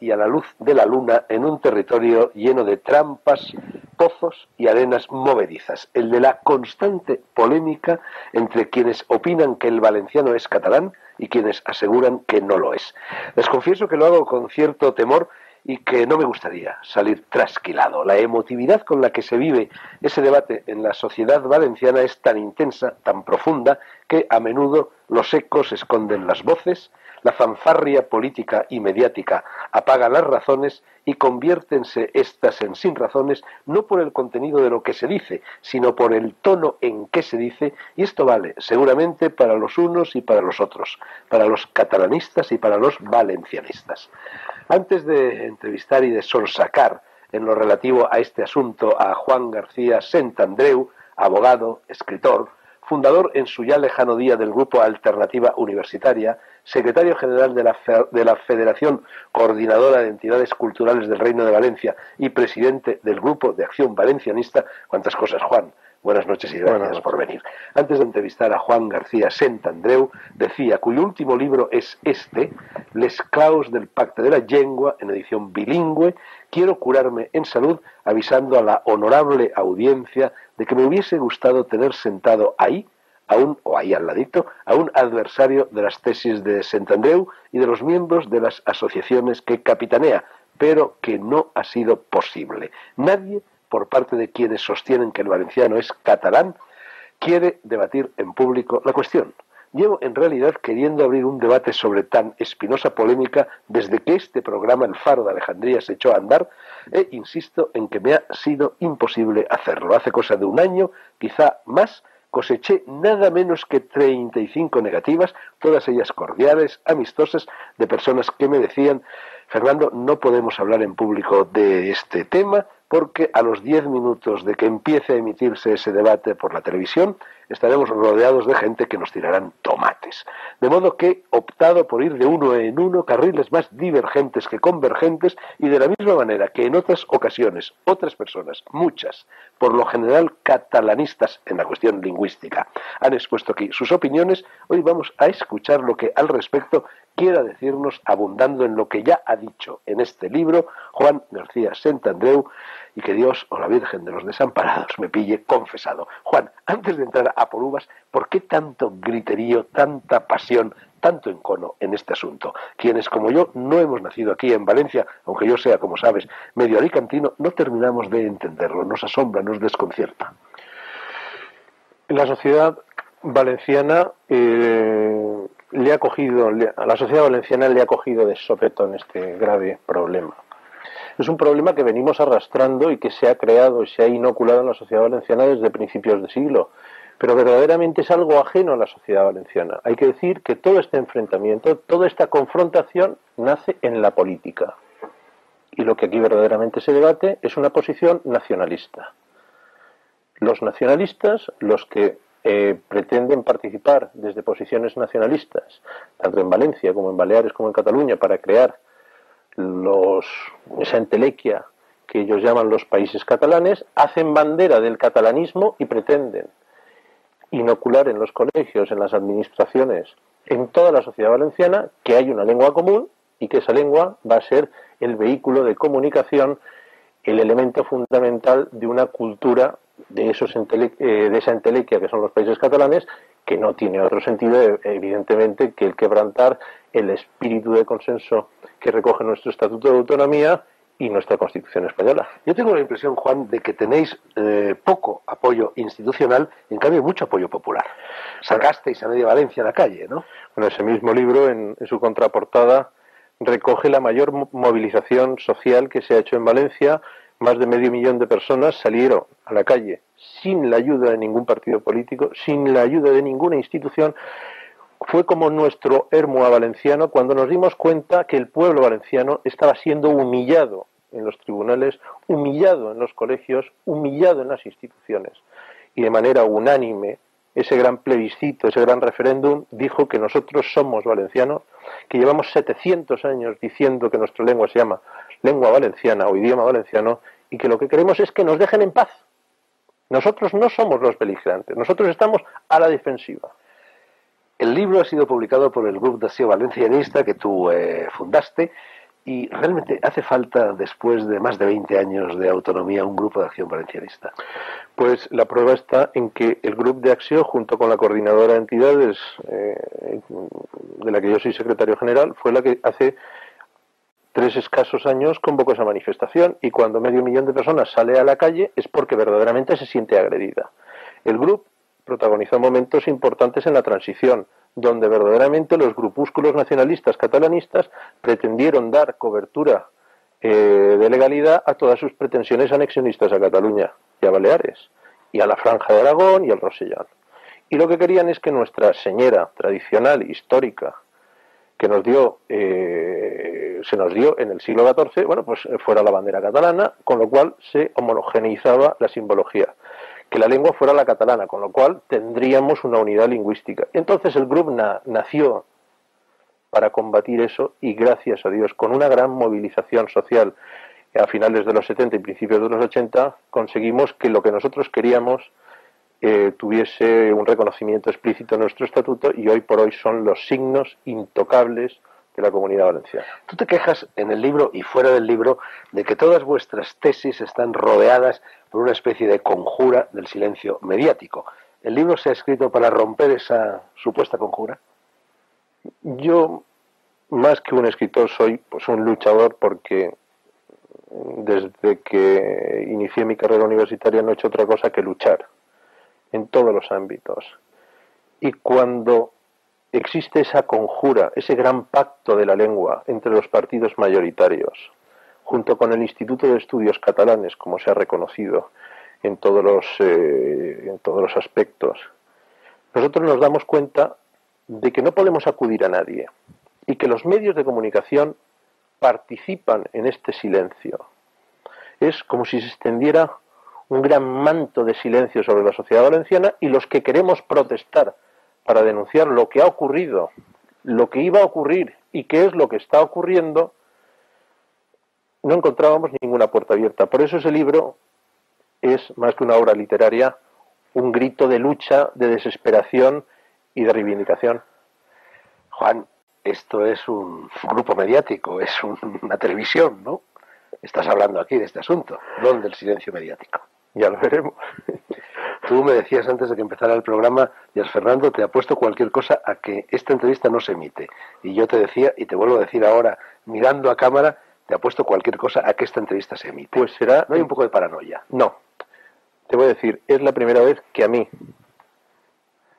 y a la luz de la luna en un territorio lleno de trampas, pozos y arenas movedizas, el de la constante polémica entre quienes opinan que el valenciano es catalán y quienes aseguran que no lo es. Les confieso que lo hago con cierto temor y que no me gustaría salir trasquilado. La emotividad con la que se vive ese debate en la sociedad valenciana es tan intensa, tan profunda, que a menudo los ecos esconden las voces, la fanfarria política y mediática apaga las razones y conviértense estas en sin razones no por el contenido de lo que se dice, sino por el tono en que se dice, y esto vale seguramente para los unos y para los otros, para los catalanistas y para los valencianistas. Antes de entrevistar y de sonsacar en lo relativo a este asunto a Juan García Sentandreu, abogado, escritor, fundador en su ya lejano día del grupo Alternativa Universitaria, secretario general de la, de la, Federación Coordinadora de Entidades Culturales del Reino de Valencia y presidente del Grupo de Acción Valencianista. ¿Cuántas cosas, Juan? Buenas noches y gracias por venir. Antes de entrevistar a Juan García Sentandreu, decía, cuyo último libro es este, Les Claus del Pacto de la Lengua, en edición bilingüe, quiero curarme en salud avisando a la honorable audiencia de que me hubiese gustado tener sentado ahí, aún, o ahí al ladito, a un adversario de las tesis de Sentandreu y de los miembros de las asociaciones que capitanea, pero que no ha sido posible. Nadie por parte de quienes sostienen que el valenciano es catalán, quiere debatir en público la cuestión. Llevo en realidad queriendo abrir un debate sobre tan espinosa polémica desde que este programa El Faro de Alejandría se echó a andar e insisto en que me ha sido imposible hacerlo. Hace cosa de un año, quizá más, coseché nada menos que 35 negativas, todas ellas cordiales, amistosas, de personas que me decían, Fernando, no podemos hablar en público de este tema, porque a los diez minutos de que empiece a emitirse ese debate por la televisión, estaremos rodeados de gente que nos tirarán tomates. De modo que he optado por ir de uno en uno, carriles más divergentes que convergentes, y de la misma manera que en otras ocasiones otras personas, muchas, por lo general catalanistas en la cuestión lingüística, han expuesto aquí sus opiniones, hoy vamos a escuchar lo que al respecto quiera decirnos, abundando en lo que ya ha dicho en este libro Juan García Sentandreu, y que Dios o la Virgen de los Desamparados me pille confesado. Juan, antes de entrar a por uvas, ¿por qué tanto griterío, tanta pasión, tanto encono en este asunto? Quienes como yo no hemos nacido aquí en Valencia, aunque yo sea, como sabes, medio alicantino, no terminamos de entenderlo, nos asombra, nos desconcierta. La sociedad valenciana eh, le ha cogido, a la sociedad valenciana le ha cogido de sopetón este grave problema. Es un problema que venimos arrastrando y que se ha creado y se ha inoculado en la sociedad valenciana desde principios de siglo, pero verdaderamente es algo ajeno a la sociedad valenciana. Hay que decir que todo este enfrentamiento, toda esta confrontación nace en la política. Y lo que aquí verdaderamente se debate es una posición nacionalista. Los nacionalistas, los que eh, pretenden participar desde posiciones nacionalistas, tanto en Valencia como en Baleares como en Cataluña, para crear los, esa entelequia que ellos llaman los países catalanes, hacen bandera del catalanismo y pretenden inocular en los colegios, en las administraciones, en toda la sociedad valenciana, que hay una lengua común y que esa lengua va a ser el vehículo de comunicación, el elemento fundamental de una cultura de, esos eh, de esa entelequia que son los países catalanes, que no tiene otro sentido, evidentemente, que el quebrantar el espíritu de consenso que recoge nuestro Estatuto de Autonomía y nuestra Constitución española. Yo tengo la impresión, Juan, de que tenéis eh, poco apoyo institucional en cambio mucho apoyo popular. Sacasteis a media Valencia a la calle, ¿no? Bueno, ese mismo libro, en su contraportada, recoge la mayor movilización social que se ha hecho en Valencia más de medio millón de personas salieron a la calle sin la ayuda de ningún partido político, sin la ayuda de ninguna institución. Fue como nuestro Hermoa valenciano cuando nos dimos cuenta que el pueblo valenciano estaba siendo humillado en los tribunales, humillado en los colegios, humillado en las instituciones. Y de manera unánime, ese gran plebiscito, ese gran referéndum, dijo que nosotros somos valencianos, que llevamos 700 años diciendo que nuestra lengua se llama lengua valenciana o idioma valenciano y que lo que queremos es que nos dejen en paz. Nosotros no somos los beligerantes, nosotros estamos a la defensiva. El libro ha sido publicado por el Grupo de Acción Valencianista que tú eh, fundaste y realmente hace falta, después de más de 20 años de autonomía, un grupo de acción valencianista. Pues la prueba está en que el Grupo de Acción, junto con la coordinadora de entidades, eh, de la que yo soy secretario general, fue la que hace tres escasos años convocó esa manifestación y cuando medio millón de personas sale a la calle es porque verdaderamente se siente agredida. El grupo protagonizó momentos importantes en la transición, donde verdaderamente los grupúsculos nacionalistas catalanistas pretendieron dar cobertura eh, de legalidad a todas sus pretensiones anexionistas a Cataluña y a Baleares, y a la Franja de Aragón y al Rosellón. Y lo que querían es que nuestra señora tradicional, histórica, que nos dio, eh, se nos dio en el siglo XIV, bueno, pues fuera la bandera catalana, con lo cual se homogeneizaba la simbología que la lengua fuera la catalana, con lo cual tendríamos una unidad lingüística. Entonces el grupo nació para combatir eso y gracias a Dios, con una gran movilización social a finales de los 70 y principios de los 80, conseguimos que lo que nosotros queríamos eh, tuviese un reconocimiento explícito en nuestro estatuto y hoy por hoy son los signos intocables de la comunidad valenciana. Tú te quejas en el libro y fuera del libro de que todas vuestras tesis están rodeadas por una especie de conjura del silencio mediático. ¿El libro se ha escrito para romper esa supuesta conjura? Yo, más que un escritor, soy pues un luchador porque desde que inicié mi carrera universitaria no he hecho otra cosa que luchar en todos los ámbitos. Y cuando existe esa conjura, ese gran pacto de la lengua entre los partidos mayoritarios, junto con el Instituto de Estudios Catalanes, como se ha reconocido en todos los, eh, en todos los aspectos, nosotros nos damos cuenta de que no podemos acudir a nadie y que los medios de comunicación participan en este silencio. Es como si se extendiera un gran manto de silencio sobre la sociedad valenciana y los que queremos protestar para denunciar lo que ha ocurrido, lo que iba a ocurrir y qué es lo que está ocurriendo, no encontrábamos ninguna puerta abierta. Por eso ese libro es, más que una obra literaria, un grito de lucha, de desesperación y de reivindicación. Juan, esto es un grupo mediático, es una televisión, ¿no? Estás hablando aquí de este asunto, no del silencio mediático. Ya lo veremos. Tú me decías antes de que empezara el programa, Díaz Fernando, te apuesto cualquier cosa a que esta entrevista no se emite. Y yo te decía, y te vuelvo a decir ahora, mirando a cámara, te apuesto cualquier cosa a que esta entrevista se emite. Pues será. No hay un poco de paranoia. No. Te voy a decir, es la primera vez que a mí,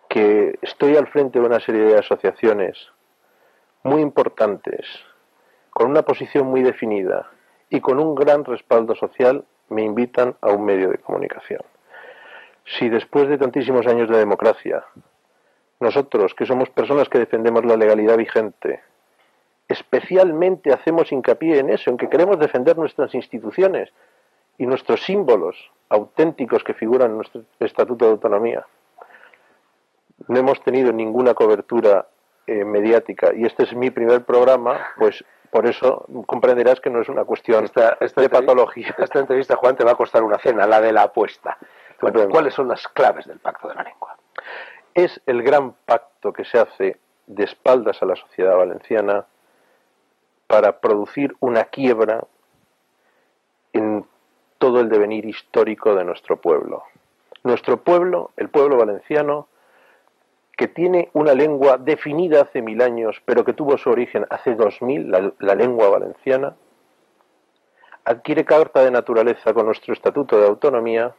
que estoy al frente de una serie de asociaciones muy importantes, con una posición muy definida y con un gran respaldo social, me invitan a un medio de comunicación si después de tantísimos años de democracia, nosotros, que somos personas que defendemos la legalidad vigente, especialmente hacemos hincapié en eso, en que queremos defender nuestras instituciones y nuestros símbolos auténticos que figuran en nuestro Estatuto de Autonomía. No hemos tenido ninguna cobertura eh, mediática y este es mi primer programa, pues por eso comprenderás que no es una cuestión de patología. Esta entrevista, Juan, te va a costar una cena, la de la apuesta. ¿Cuáles son las claves del pacto de la lengua? Es el gran pacto que se hace de espaldas a la sociedad valenciana para producir una quiebra en todo el devenir histórico de nuestro pueblo. Nuestro pueblo, el pueblo valenciano, que tiene una lengua definida hace mil años, pero que tuvo su origen hace dos mil, la, lengua valenciana, adquiere carta de naturaleza con nuestro Estatuto de Autonomía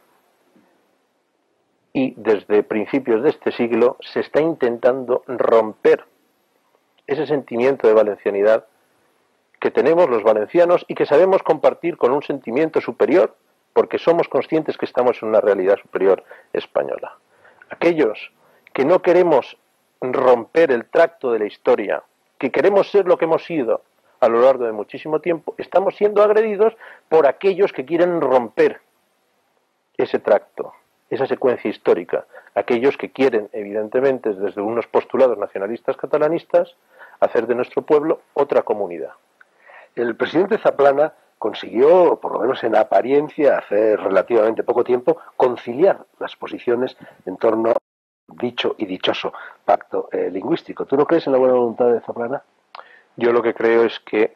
y desde principios de este siglo se está intentando romper ese sentimiento de valencianidad que tenemos los valencianos y que sabemos compartir con un sentimiento superior porque somos conscientes que estamos en una realidad superior española. Aquellos que no queremos romper el tracto de la historia, que queremos ser lo que hemos sido a lo largo de muchísimo tiempo, estamos siendo agredidos por aquellos que quieren romper ese tracto esa secuencia histórica. Aquellos que quieren, evidentemente, desde unos postulados nacionalistas catalanistas, hacer de nuestro pueblo otra comunidad. El presidente Zaplana consiguió, por lo menos en apariencia, hace relativamente poco tiempo, conciliar las posiciones en torno dicho y dichoso pacto eh, lingüístico. ¿Tú no crees en la buena voluntad de Zaplana? Yo lo que creo es que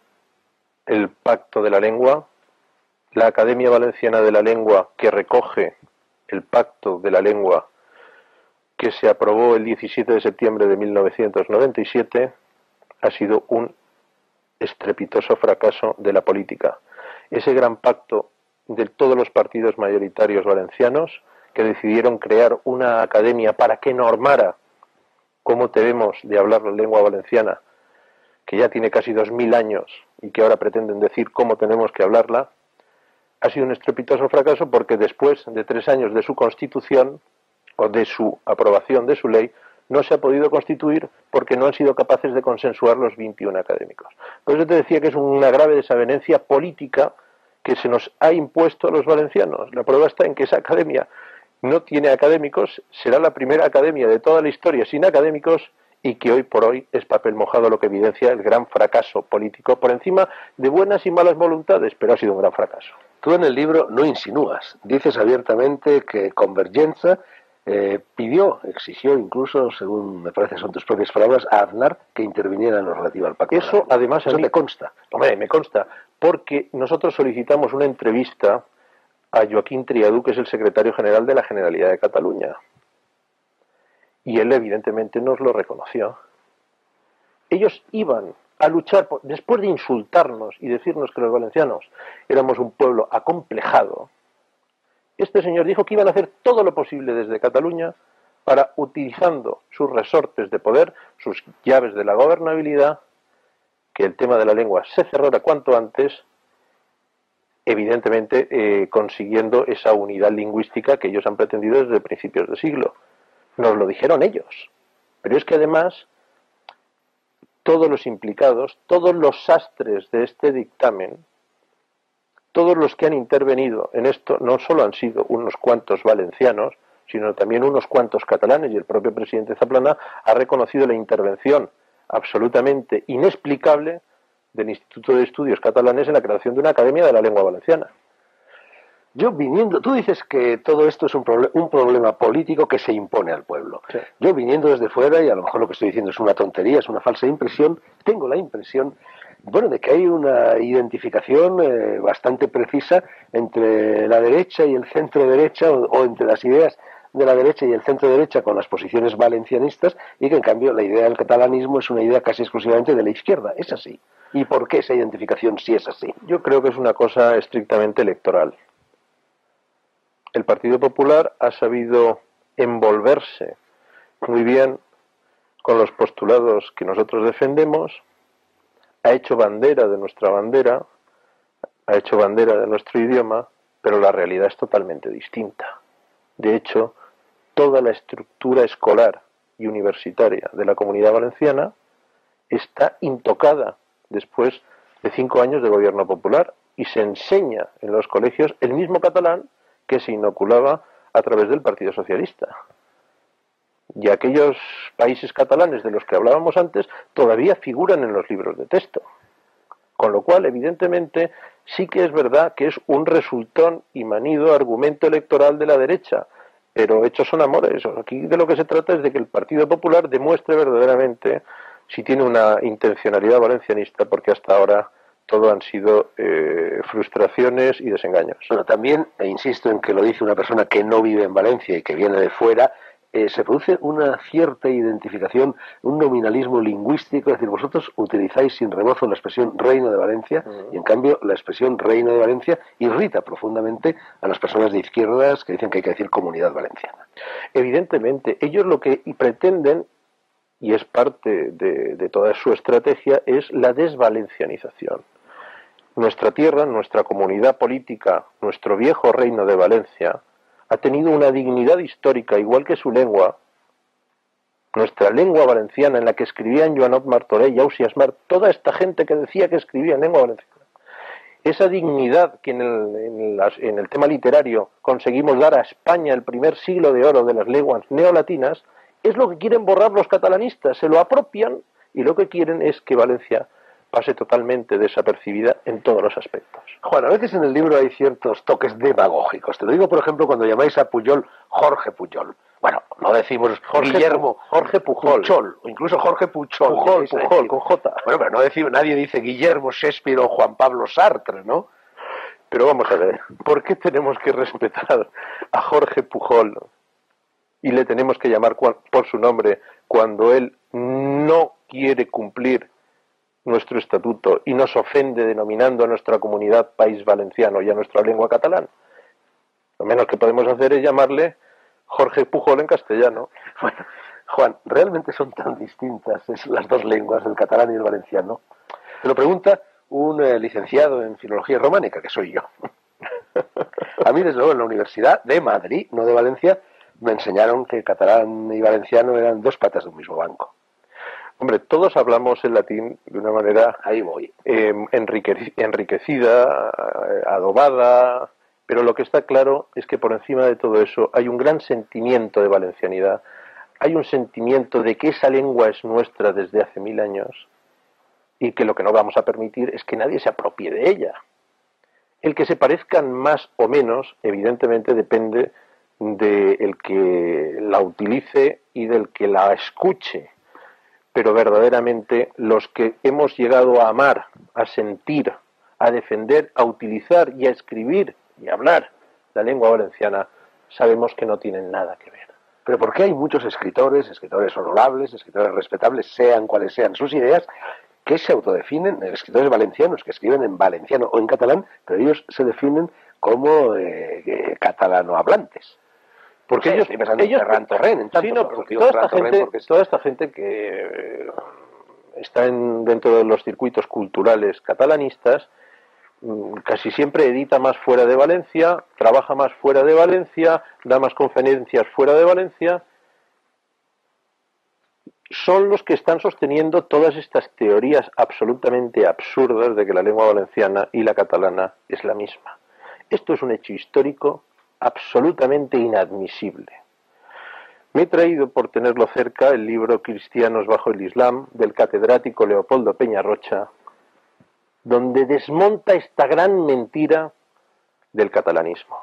el pacto de la lengua, la Academia Valenciana de la Lengua que recoge el pacto de la lengua que se aprobó el 17 de septiembre de 1997, ha sido un estrepitoso fracaso de la política. Ese gran pacto de todos los partidos mayoritarios valencianos que decidieron crear una academia para que normara cómo debemos de hablar la lengua valenciana, que ya tiene casi dos mil años y que ahora pretenden decir cómo tenemos que hablarla, ha sido un estrepitoso fracaso porque después de tres años de su constitución o de su aprobación de su ley, no se ha podido constituir porque no han sido capaces de consensuar los 21 académicos. Por eso te decía que es una grave desavenencia política que se nos ha impuesto a los valencianos. La prueba está en que esa academia no tiene académicos, será la primera academia de toda la historia sin académicos y que hoy por hoy es papel mojado lo que evidencia el gran fracaso político por encima de buenas y malas voluntades, pero ha sido un gran fracaso. Tú en el libro no insinúas, dices abiertamente que Convergencia eh, pidió, exigió incluso, según me parece son tus propias palabras, a Aznar que interviniera en lo relativo al pacto. Eso además a mí, me consta. Hombre, me consta, porque nosotros solicitamos una entrevista a Joaquín Triadú, que es el secretario general de la Generalidad de Cataluña. Y él evidentemente nos lo reconoció. Ellos iban a luchar, después de insultarnos y decirnos que los valencianos éramos un pueblo acomplejado, este señor dijo que iban a hacer todo lo posible desde Cataluña para, utilizando sus resortes de poder, sus llaves de la gobernabilidad, que el tema de la lengua se cerrara cuanto antes evidentemente eh, consiguiendo esa unidad lingüística que ellos han pretendido desde principios de siglo. Nos lo dijeron ellos. Pero es que además todos los implicados, todos los sastres de este dictamen, todos los que han intervenido en esto no solo han sido unos cuantos valencianos, sino también unos cuantos catalanes y el propio presidente Zaplana ha reconocido la intervención absolutamente inexplicable del Instituto de Estudios Catalanes en la creación de una Academia de la Lengua Valenciana. Yo viniendo, tú dices que todo esto es un, un problema político que se impone al pueblo. Yo viniendo desde fuera, y a lo mejor lo que estoy diciendo es una tontería, es una falsa impresión, tengo la impresión, bueno, de que hay una identificación eh, bastante precisa entre la derecha y el centro derecha, o entre las ideas de la derecha y el centro derecha con las posiciones valencianistas, y que en cambio la idea del catalanismo es una idea casi exclusivamente de la izquierda. Es así. ¿Y por qué esa identificación si es así? Yo creo que es una cosa estrictamente electoral. El Partido Popular ha sabido envolverse muy bien con los postulados que nosotros defendemos, ha hecho bandera de nuestra bandera, ha hecho bandera de nuestro idioma, pero la realidad es totalmente distinta. De hecho, toda la estructura escolar y universitaria de la comunidad valenciana está intocada después de cinco años de gobierno popular y se enseña en los colegios el mismo catalán que se inoculaba a través del Partido Socialista. Y aquellos países catalanes de los que hablábamos antes todavía figuran en los libros de texto. Con lo cual, evidentemente, sí que es verdad que es un resultón y manido argumento electoral de la derecha, pero hechos son amores. Aquí de lo que se trata es de que el Partido Popular demuestre verdaderamente si tiene una intencionalidad valencianista, porque hasta ahora todo han sido eh, frustraciones y desengaños. Bueno, también, e insisto en que lo dice una persona que no vive en Valencia y que viene de fuera, eh, se produce una cierta identificación, un nominalismo lingüístico, es decir, vosotros utilizáis sin rebozo la expresión reino de Valencia y en cambio la expresión reino de Valencia irrita profundamente a las personas de izquierdas que dicen que hay que decir comunidad valenciana. Evidentemente, ellos lo que pretenden y es parte de, toda su estrategia, es la desvalencianización. Nuestra tierra, nuestra comunidad política, nuestro viejo reino de Valencia, ha tenido una dignidad histórica igual que su lengua. Nuestra lengua valenciana, en la que escribían Joanot Martorell, Ausias Mar, toda esta gente que decía que escribía en lengua valenciana. Esa dignidad que en el, en el tema literario conseguimos dar a España el primer siglo de oro de las lenguas neolatinas, es lo que quieren borrar los catalanistas, se lo apropian y lo que quieren es que Valencia pase totalmente desapercibida en todos los aspectos. Juan, a veces en el libro hay ciertos toques demagógicos. Te lo digo, por ejemplo, cuando llamáis a Puyol Jorge Puyol. Bueno, no decimos Jorge Guillermo Jorge Pujol. Puchol, o incluso Jorge Puchol. Pujol, Pujol, con J. Bueno, pero no decimos, nadie dice Guillermo Shakespeare o Juan Pablo Sartre, ¿no? Pero vamos a ver, ¿por qué tenemos que respetar a Jorge Pujol y le tenemos que llamar por su nombre cuando él no quiere cumplir nuestro estatuto y nos ofende denominando a nuestra comunidad país valenciano y a nuestra lengua catalán? Lo menos que podemos hacer es llamarle Jorge Pujol en castellano. Juan, ¿realmente son tan distintas las dos lenguas, el catalán y el valenciano? Te lo pregunta un eh, licenciado en Filología Románica, que soy yo. A mí, desde luego, en la Universidad de Madrid, no de Valencia, me enseñaron que catalán y valenciano eran dos patas de un mismo banco. Hombre, todos hablamos el latín de una manera Ahí voy. eh, enrique- enriquecida, adobada, pero lo que está claro es que por encima de todo eso hay un gran sentimiento de valencianidad, hay un sentimiento de que esa lengua es nuestra desde hace mil años y que lo que no vamos a permitir es que nadie se apropie de ella. El que se parezcan más o menos, evidentemente, depende del que la utilice y del que la escuche pero verdaderamente los que hemos llegado a amar, a sentir, a defender, a utilizar y a escribir y a hablar la lengua valenciana, sabemos que no tienen nada que ver. Pero ¿por qué hay muchos escritores, escritores honorables, escritores respetables, sean cuales sean sus ideas, que se autodefinen, escritores valencianos que escriben en valenciano o en catalán, pero ellos se definen como eh, eh, catalano Porque ellos, estoy pensando en ellos Ferran Torrent, en tanto, Sí, no, pero porque digo toda esta, Ferran gente, porque es- toda esta gente que eh, está en- dentro de los circuitos culturales catalanistas mm, casi siempre edita más fuera de Valencia, trabaja más fuera de Valencia, da más conferencias fuera de Valencia. Son los que están sosteniendo todas estas teorías absolutamente absurdas de que la lengua valenciana y la catalana es la misma. Esto es un hecho histórico absolutamente inadmisible. Me he traído por tenerlo cerca el libro Cristianos bajo el Islam del catedrático Leopoldo Peñarrocha, donde desmonta esta gran mentira del catalanismo.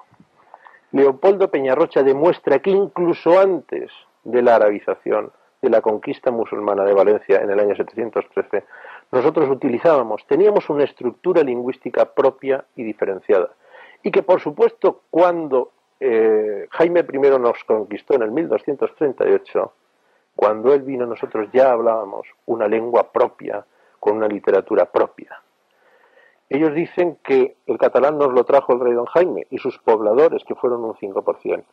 Leopoldo Peñarrocha demuestra que incluso antes de la arabización, de la conquista musulmana de Valencia en el año 713, nosotros utilizábamos, teníamos una estructura lingüística propia y diferenciada. Y que, por supuesto, cuando eh, Jaime I nos conquistó en el 1238, cuando él vino nosotros ya hablábamos una lengua propia, con una literatura propia. Ellos dicen que el catalán nos lo trajo el rey don Jaime y sus pobladores, que fueron un 5%.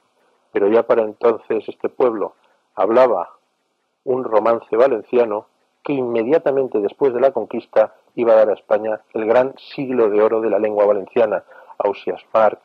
Pero ya para entonces este pueblo hablaba un romance valenciano que inmediatamente después de la conquista iba a dar a España el gran siglo de oro de la lengua valenciana. Ausias Marc,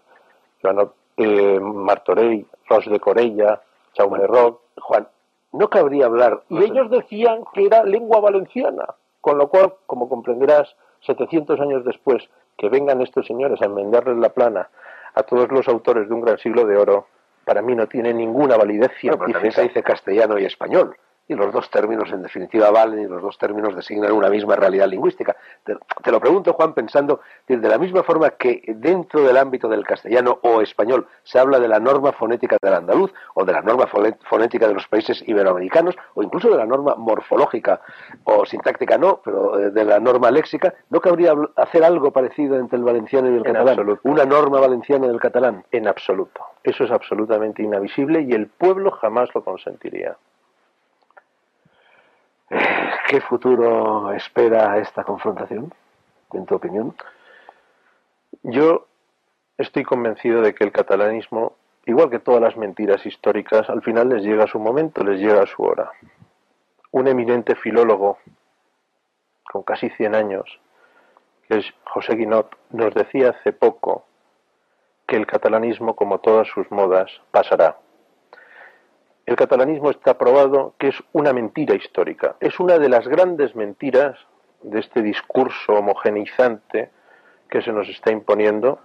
eh, Martorell, Ros de Corella, Jaume Roc, Juan, no cabría hablar. y ellos decían que era lengua valenciana, con lo cual, como comprenderás, 700 años después, que vengan estos señores a enmendarles la plana a todos los autores de un gran siglo de oro, para mí no tiene ninguna validez Bueno, pero también científica. se dice castellano y español. Y los dos términos, en definitiva, valen y los dos términos designan una misma realidad lingüística. Te, te lo pregunto, Juan, pensando de la misma forma que dentro del ámbito del castellano o español se habla de la norma fonética del andaluz o de la norma fonética de los países iberoamericanos o incluso de la norma morfológica o sintáctica no, pero eh, de la norma léxica, ¿no cabría hacer algo parecido entre el valenciano y el En catalán? absoluto. Una norma valenciana del catalán. En absoluto. Eso es absolutamente inavisible y el pueblo jamás lo consentiría. ¿Qué futuro espera esta confrontación, en tu opinión? Yo estoy convencido de que el catalanismo, igual que todas las mentiras históricas, al final les llega su momento, les llega su hora. Un eminente filólogo, con casi 100 años, que es José Guinot, nos decía hace poco que el catalanismo, como todas sus modas, pasará. El catalanismo está probado que es una mentira histórica. Es una de las grandes mentiras de este discurso homogeneizante que se nos está imponiendo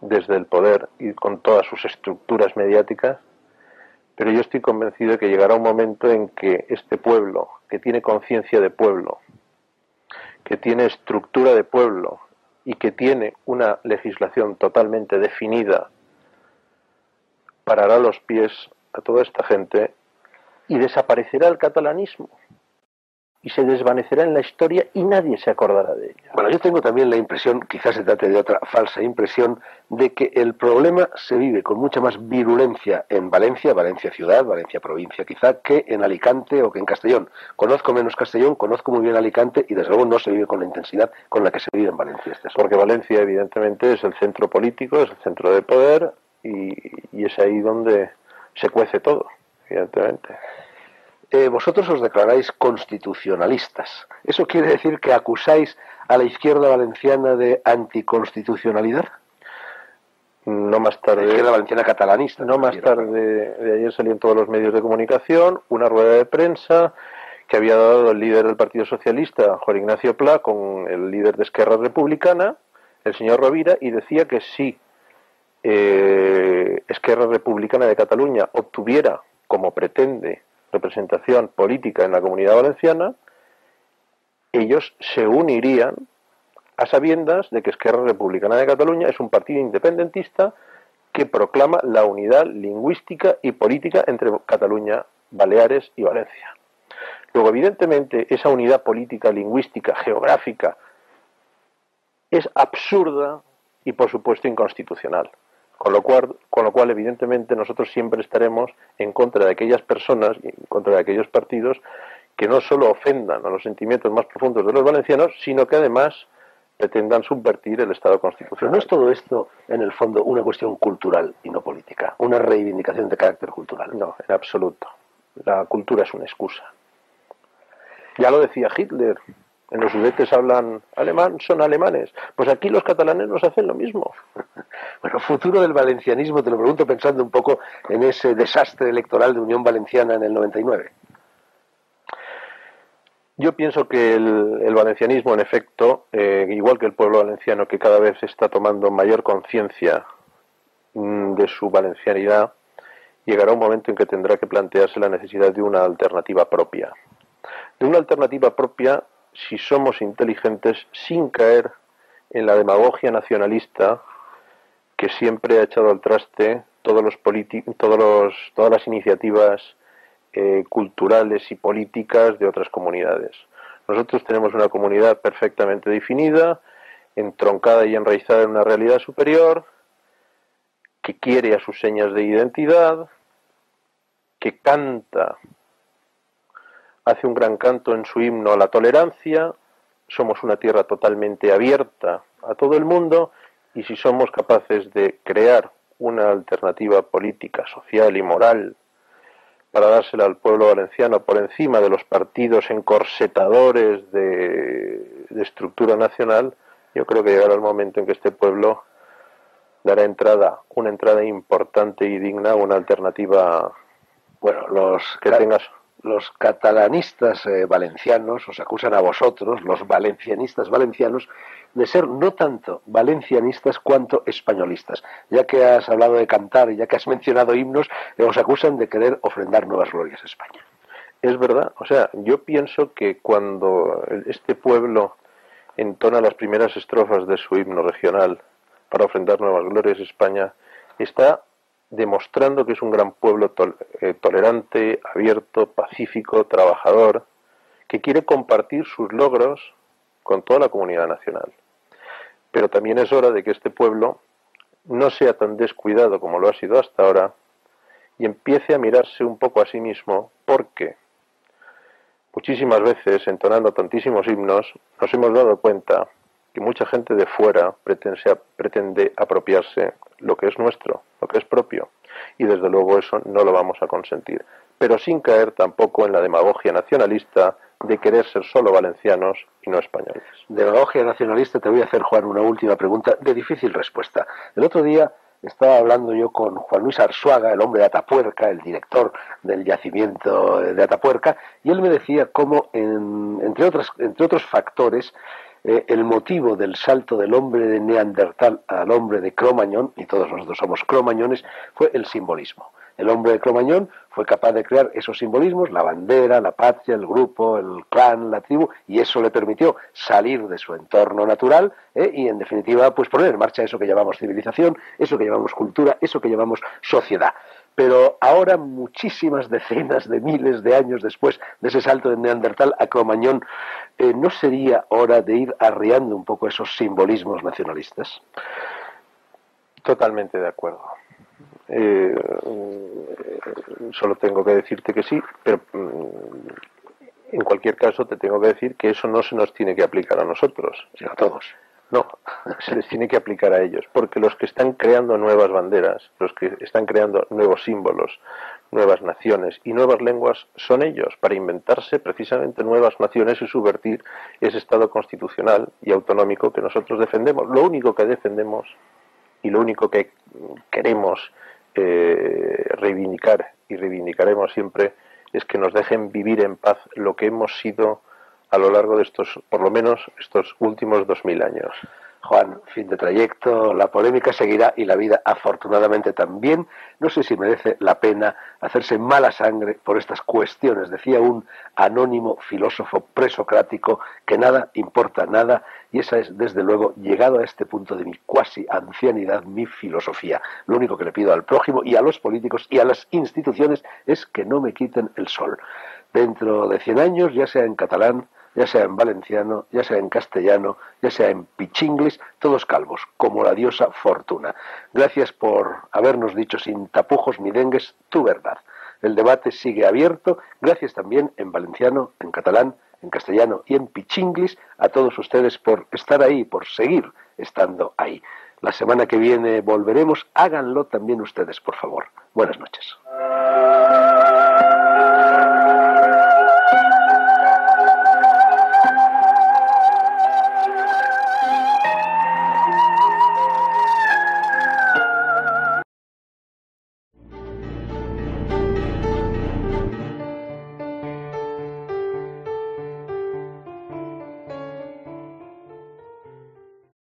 desde el poder y con todas sus estructuras mediáticas. Pero yo estoy convencido de que llegará un momento en que este pueblo, que tiene conciencia de pueblo, que tiene estructura de pueblo y que tiene una legislación totalmente definida, parará los pies a toda esta gente y desaparecerá el catalanismo y se desvanecerá en la historia y nadie se acordará de ella. Bueno, yo tengo también la impresión, quizás se trate de otra falsa impresión, de que el problema se vive con mucha más virulencia en Valencia, Valencia ciudad, Valencia provincia quizá, que en Alicante o que en Castellón. Conozco menos Castellón, conozco muy bien Alicante y desde luego no se vive con la intensidad con la que se vive en Valencia. Este Porque Valencia evidentemente es el centro político, es el centro de poder y, y es ahí donde se cuece todo, evidentemente. Eh, vosotros os declaráis constitucionalistas. ¿Eso quiere decir que acusáis a la izquierda valenciana de anticonstitucionalidad? No más tarde. La izquierda valenciana catalanista. No más tarde de ayer salió en todos los medios de comunicación una rueda de prensa que había dado el líder del Partido Socialista, Juan Ignacio Pla, con el líder de Esquerra Republicana, el señor Rovira, y decía que si eh, Esquerra Republicana de Cataluña obtuviera, como pretende, representación política en la comunidad valenciana, ellos se unirían a sabiendas de que Esquerra Republicana de Cataluña es un partido independentista que proclama la unidad lingüística y política entre Cataluña, Baleares y Valencia. Luego, evidentemente, esa unidad política, lingüística, geográfica es absurda y, por supuesto, inconstitucional. Con lo, cual, con lo cual, evidentemente, nosotros siempre estaremos en contra de aquellas personas y en contra de aquellos partidos que no solo ofendan a los sentimientos más profundos de los valencianos, sino que además pretendan subvertir el Estado constitucional. ¿No es todo esto, en el fondo, una cuestión cultural y no política? ¿Una reivindicación de carácter cultural? No, en absoluto. La cultura es una excusa. Ya lo decía Hitler, en los sudetes hablan alemán, son alemanes. Pues aquí los catalanes nos hacen lo mismo. Bueno, futuro del valencianismo, te lo pregunto pensando un poco en ese desastre electoral de Unión Valenciana en el 99. Yo pienso que el, valencianismo, en efecto, eh, igual que el pueblo valenciano, que cada vez está tomando mayor conciencia mm, de su valencianidad, llegará un momento en que tendrá que plantearse la necesidad de una alternativa propia. De una alternativa propia si somos inteligentes sin caer en la demagogia nacionalista que siempre ha echado al traste todos los todos los, todas las iniciativas eh, culturales y políticas de otras comunidades. Nosotros tenemos una comunidad perfectamente definida, entroncada y enraizada en una realidad superior, que quiere a sus señas de identidad, que canta hace un gran canto en su himno a la tolerancia, somos una tierra totalmente abierta a todo el mundo y si somos capaces de crear una alternativa política, social y moral para dársela al pueblo valenciano por encima de los partidos encorsetadores de, de estructura nacional, yo creo que llegará el momento en que este pueblo dará entrada, una entrada importante y digna, una alternativa bueno, los que tengas los catalanistas eh, valencianos os acusan a vosotros, los valencianistas valencianos, de ser no tanto valencianistas cuanto españolistas. Ya que has hablado de cantar y ya que has mencionado himnos, eh, os acusan de querer ofrendar nuevas glorias a España. Es verdad, o sea, yo pienso que cuando este pueblo entona las primeras estrofas de su himno regional para ofrendar nuevas glorias a España, está demostrando que es un gran pueblo eh, tolerante, abierto, pacífico, trabajador, que quiere compartir sus logros con toda la comunidad nacional. Pero también es hora de que este pueblo no sea tan descuidado como lo ha sido hasta ahora y empiece a mirarse un poco a sí mismo porque muchísimas veces, entonando tantísimos himnos, nos hemos dado cuenta que mucha gente de fuera pretende, apropiarse lo que es nuestro, lo que es propio. Y desde luego eso no lo vamos a consentir. Pero sin caer tampoco en la demagogia nacionalista de querer ser solo valencianos y no españoles. Demagogia nacionalista, te voy a hacer, Juan, una última pregunta de difícil respuesta. El otro día estaba hablando yo con Juan Luis Arzuaga, el hombre de Atapuerca, el director del yacimiento de Atapuerca, y él me decía cómo, entre, otras, entre otros factores, eh, el motivo del salto del hombre de Neandertal al hombre de Cromañón, y todos nosotros somos cromañones, fue el simbolismo. El hombre de Cromañón fue capaz de crear esos simbolismos, la bandera, la patria, el grupo, el clan, la tribu, y eso le permitió salir de su entorno natural eh, y, en definitiva, pues poner en marcha eso que llamamos civilización, eso que llamamos cultura, eso que llamamos sociedad. Pero ahora, muchísimas decenas de miles de años después de ese salto de Neandertal a Cromañón, eh, ¿no sería hora de ir arriando un poco esos simbolismos nacionalistas? Totalmente de acuerdo. Eh, solo tengo que decirte que sí, pero mm, en cualquier caso te tengo que decir que eso no se nos tiene que aplicar a nosotros, sino a todos. No, se les tiene que aplicar a ellos, porque los que están creando nuevas banderas, los que están creando nuevos símbolos, nuevas naciones y nuevas lenguas son ellos, para inventarse precisamente nuevas naciones y subvertir ese Estado constitucional y autonómico que nosotros defendemos. Lo único que defendemos y lo único que queremos eh, reivindicar y reivindicaremos siempre es que nos dejen vivir en paz lo que hemos sido a lo largo de estos, por lo menos, estos últimos dos mil años. Juan, fin de trayecto, la polémica seguirá y la vida afortunadamente también. No sé si merece la pena hacerse mala sangre por estas cuestiones, decía un anónimo filósofo presocrático que nada importa nada y esa es desde luego llegado a este punto de mi cuasi ancianidad mi filosofía. Lo único que le pido al prójimo y a los políticos y a las instituciones es que no me quiten el sol. Dentro de 100 años, ya sea en catalán, ya sea en valenciano, ya sea en castellano, ya sea en pichinglis, todos calvos, como la diosa Fortuna. Gracias por habernos dicho sin tapujos ni dengues tu verdad. El debate sigue abierto. Gracias también en valenciano, en catalán, en castellano y en pichinglis a todos ustedes por estar ahí, por seguir estando ahí. La semana que viene volveremos. Háganlo también ustedes, por favor. Buenas noches.